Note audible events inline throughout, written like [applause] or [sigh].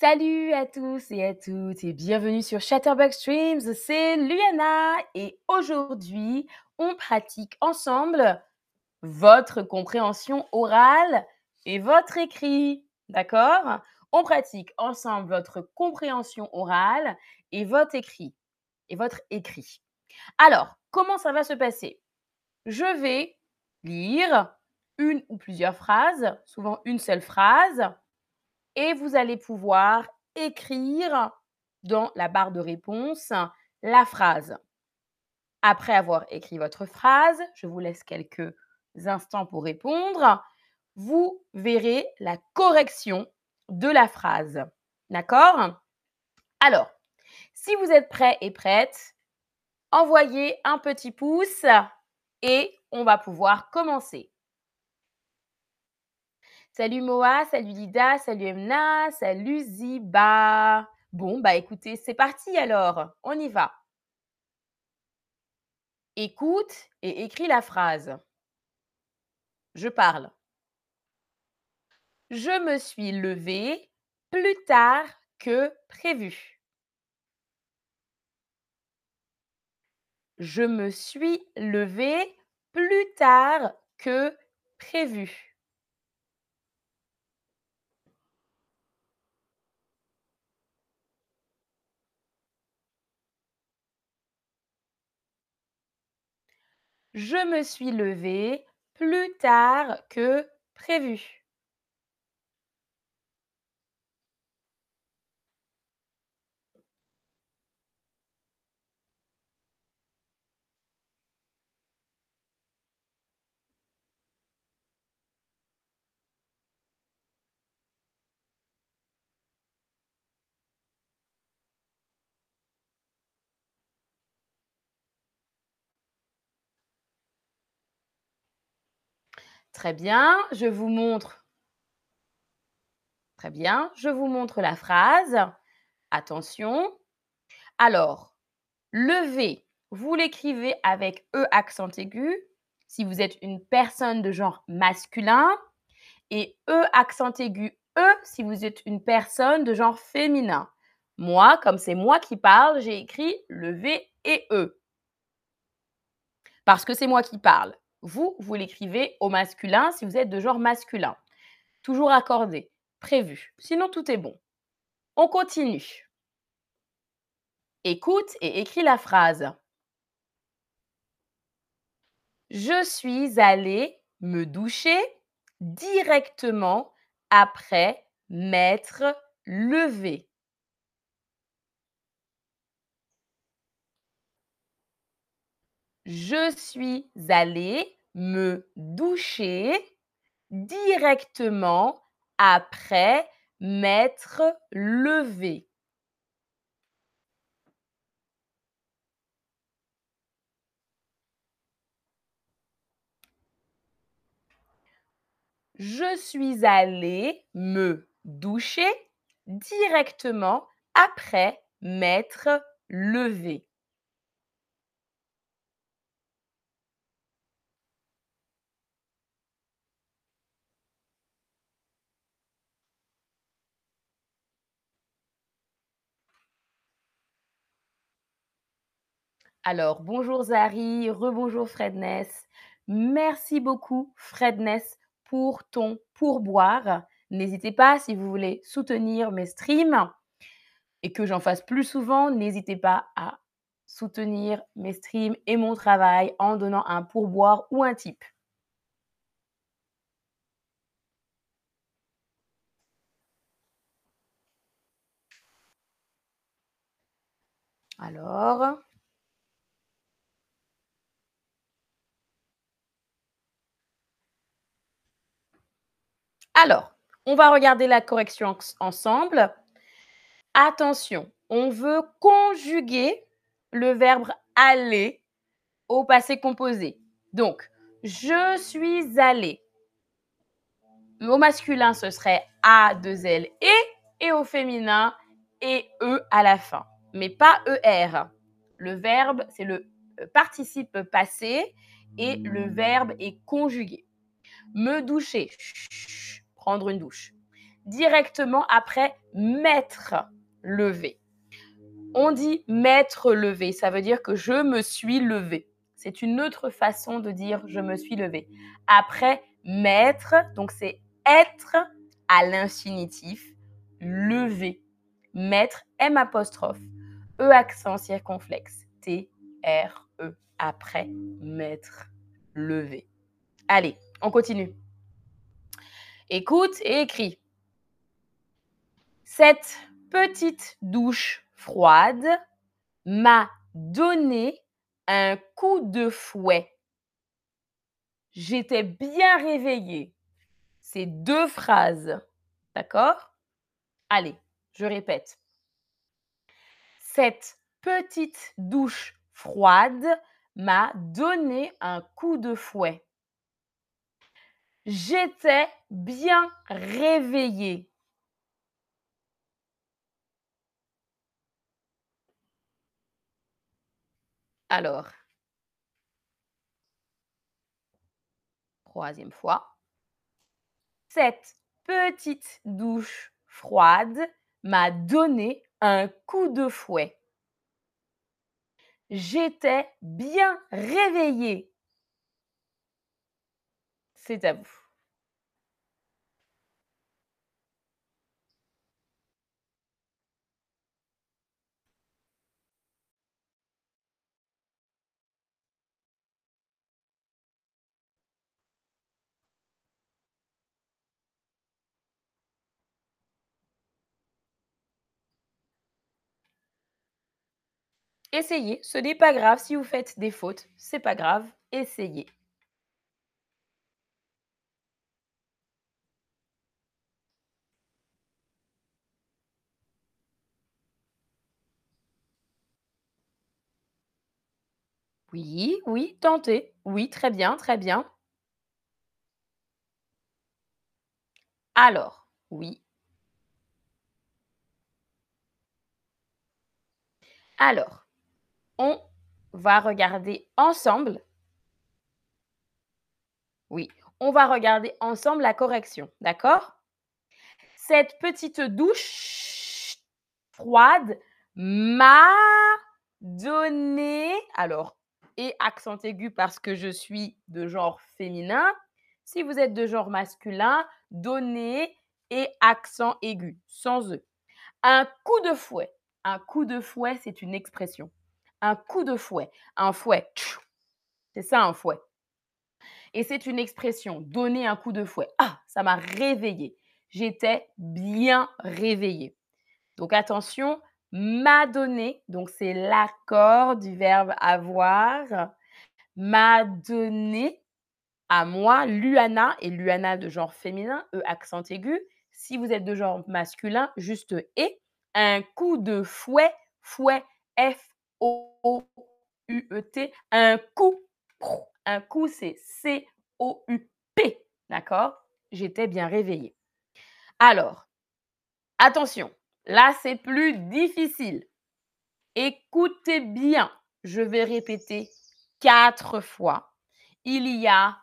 Salut à tous et à toutes et bienvenue sur Chatterbug Streams, c'est Luana et aujourd'hui on pratique ensemble votre compréhension orale et votre écrit, d'accord? On pratique ensemble votre compréhension orale et votre écrit et votre écrit. Alors, comment ça va se passer? Je vais lire une ou plusieurs phrases, souvent une seule phrase et vous allez pouvoir écrire dans la barre de réponse la phrase. Après avoir écrit votre phrase, je vous laisse quelques instants pour répondre. Vous verrez la correction de la phrase. D'accord? Alors, si vous êtes prêt et prête, envoyez un petit pouce et on va pouvoir commencer. Salut Moa, salut Lida, salut Emna, salut Ziba. Bon, bah écoutez, c'est parti alors, on y va. Écoute et écris la phrase. Je parle. Je me suis levée plus tard que prévu. Je me suis levée plus tard que prévu. Je me suis levée plus tard que prévu. Très bien, je vous montre. Très bien, je vous montre la phrase. Attention. Alors, lever, vous l'écrivez avec E accent aigu si vous êtes une personne de genre masculin et E accent aigu E si vous êtes une personne de genre féminin. Moi, comme c'est moi qui parle, j'ai écrit lever et E. Parce que c'est moi qui parle. Vous, vous l'écrivez au masculin si vous êtes de genre masculin. Toujours accordé, prévu. Sinon, tout est bon. On continue. Écoute et écris la phrase. Je suis allée me doucher directement après m'être levée. Je suis allée me doucher directement après m'être levée. Je suis allée me doucher directement après m'être levée. Alors, bonjour Zari, rebonjour Fredness. Merci beaucoup Fredness pour ton pourboire. N'hésitez pas si vous voulez soutenir mes streams et que j'en fasse plus souvent, n'hésitez pas à soutenir mes streams et mon travail en donnant un pourboire ou un tip. Alors, Alors, on va regarder la correction ensemble. Attention, on veut conjuguer le verbe aller au passé composé. Donc, je suis allé. Au masculin, ce serait A, 2 L, et, au féminin, et E à la fin, mais pas ER. Le verbe, c'est le euh, participe passé et le verbe est conjugué. Me doucher, une douche. directement après m'être levé. On dit m'être levé, ça veut dire que je me suis levé. C'est une autre façon de dire je me suis levé. Après m'être, donc c'est être à l'infinitif, levé. Mettre, M apostrophe, E accent circonflexe, T, R, E, après, mettre, lever. Allez, on continue. Écoute et écris. Cette petite douche froide m'a donné un coup de fouet. J'étais bien réveillée. C'est deux phrases. D'accord? Allez, je répète. Cette petite douche froide m'a donné un coup de fouet. J'étais bien réveillée. Alors, troisième fois. Cette petite douche froide m'a donné un coup de fouet. J'étais bien réveillée. C'est à vous. Essayez, ce n'est pas grave si vous faites des fautes, c'est pas grave, essayez. Oui, oui, tentez. Oui, très bien, très bien. Alors, oui. Alors, on va regarder ensemble. Oui, on va regarder ensemble la correction, d'accord? Cette petite douche froide m'a donné, alors, accent aigu parce que je suis de genre féminin. Si vous êtes de genre masculin, donné et accent aigu, sans E. Un coup de fouet. Un coup de fouet, c'est une expression. Un coup de fouet. Un fouet. C'est ça un fouet. Et c'est une expression. Donner un coup de fouet. Ah, ça m'a réveillé. J'étais bien réveillée. Donc attention, m'a donné, donc c'est l'accord du verbe avoir, m'a donné à moi, Luana, et Luana de genre féminin, E accent aigu. Si vous êtes de genre masculin, juste et. Un coup de fouet, fouet, F-O-U-E-T. Un coup, un coup, c'est C-O-U-P. D'accord? J'étais bien réveillée. Alors, attention, Là, c'est plus difficile. Écoutez bien, je vais répéter quatre fois. Il y a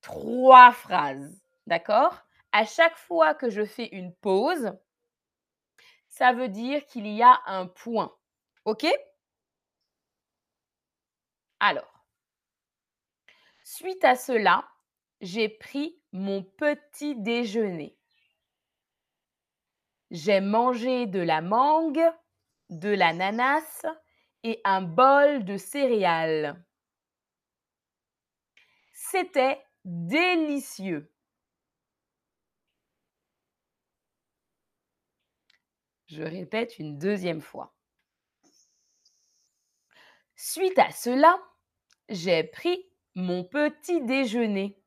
trois phrases, d'accord? À chaque fois que je fais une pause, ça veut dire qu'il y a un point. OK? Alors, suite à cela, j'ai pris mon petit déjeuner. J'ai mangé de la mangue, de l'ananas et un bol de céréales. C'était délicieux. Je répète une deuxième fois. Suite à cela, j'ai pris mon petit déjeuner.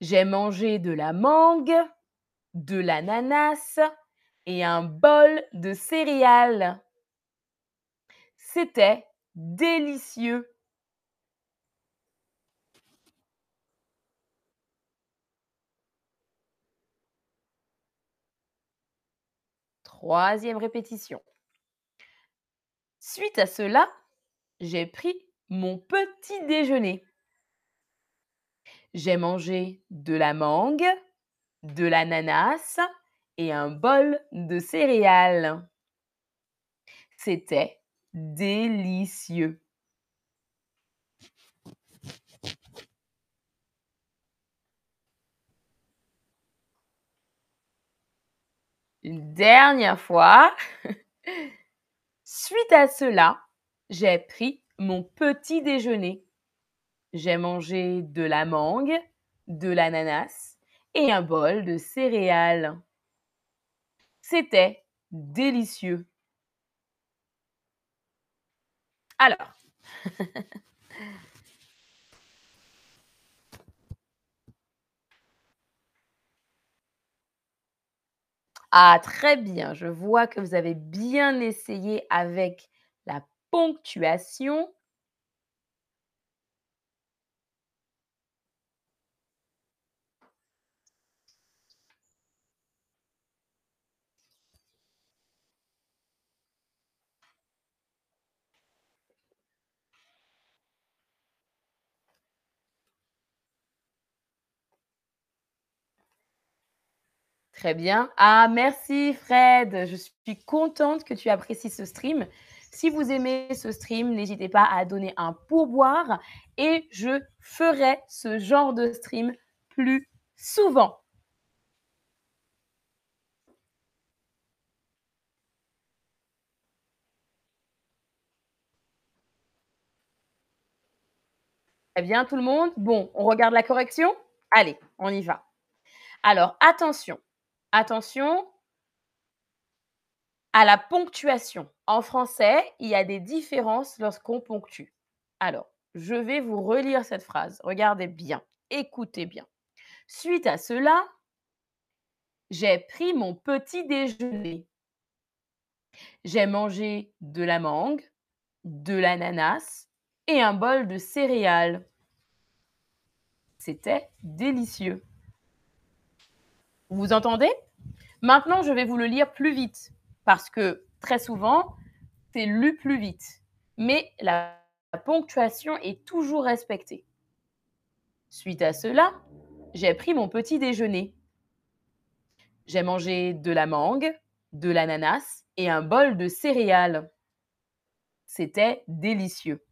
J'ai mangé de la mangue, de l'ananas et un bol de céréales. C'était délicieux. Troisième répétition. Suite à cela, j'ai pris mon petit déjeuner. J'ai mangé de la mangue, de l'ananas et un bol de céréales. C'était délicieux. Une dernière fois. [laughs] Suite à cela, j'ai pris mon petit déjeuner. J'ai mangé de la mangue, de l'ananas et un bol de céréales. C'était délicieux. Alors, [laughs] Ah, très bien, je vois que vous avez bien essayé avec la ponctuation. Très bien. Ah, merci Fred. Je suis contente que tu apprécies ce stream. Si vous aimez ce stream, n'hésitez pas à donner un pourboire et je ferai ce genre de stream plus souvent. Très bien tout le monde Bon, on regarde la correction? Allez, on y va. Alors, attention, Attention à la ponctuation. En français, il y a des différences lorsqu'on ponctue. Alors, je vais vous relire cette phrase. Regardez bien, écoutez bien. Suite à cela, j'ai pris mon petit déjeuner. J'ai mangé de la mangue, de l'ananas et un bol de céréales. C'était délicieux. Vous entendez? Maintenant, je vais vous le lire plus vite parce que très souvent, c'est lu plus vite. Mais la ponctuation est toujours respectée. Suite à cela, j'ai pris mon petit déjeuner. J'ai mangé de la mangue, de l'ananas et un bol de céréales. C'était délicieux.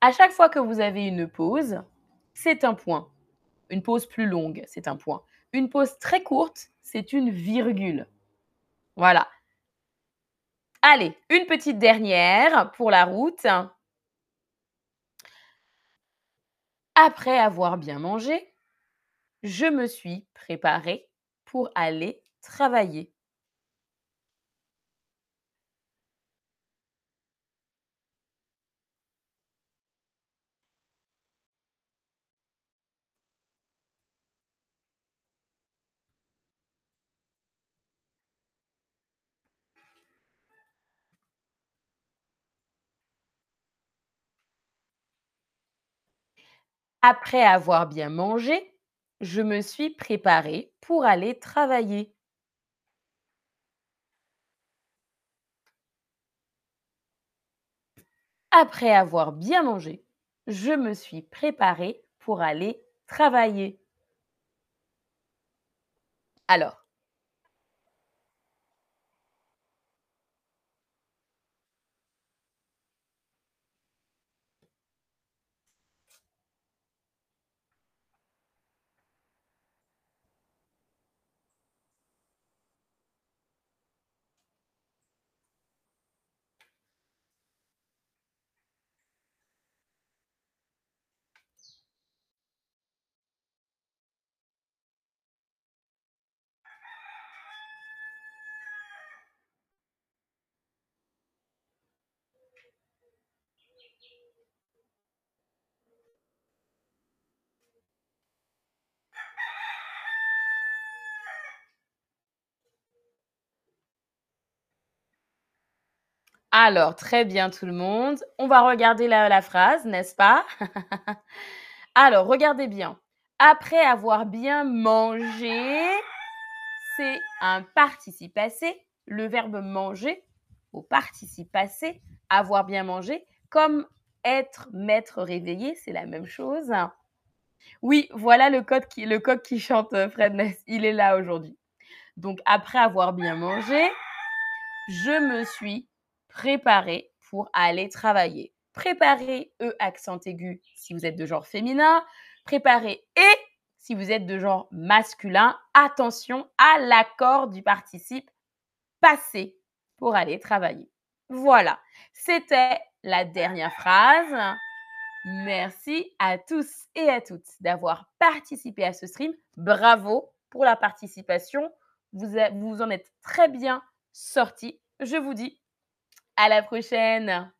À chaque fois que vous avez une pause, c'est un point. Une pause plus longue, c'est un point. Une pause très courte, c'est une virgule. Voilà. Allez, une petite dernière pour la route. Après avoir bien mangé, je me suis préparée pour aller travailler. Après avoir bien mangé, je me suis préparée pour aller travailler. Après avoir bien mangé, je me suis préparée pour aller travailler. Alors, Alors, très bien tout le monde. On va regarder la, phrase, n'est-ce pas? [laughs] Alors, regardez bien. Après avoir bien mangé, c'est un participe passé. Le verbe manger au participe passé, avoir bien mangé, comme être maître réveillé, c'est la même chose. Oui, voilà le, le coq qui chante euh, Fred Ness. Il est là aujourd'hui. Donc, après avoir bien mangé, je me suis préparée pour aller travailler. Préparez E accent aigu si vous êtes de genre féminin. Préparez et si vous êtes de genre masculin. Attention à l'accord du participe passé pour aller travailler. Voilà, c'était la dernière phrase. Merci à tous et à toutes d'avoir participé à ce stream. Bravo pour la participation. Vous, vous en êtes très bien sortis. Je vous dis à la prochaine.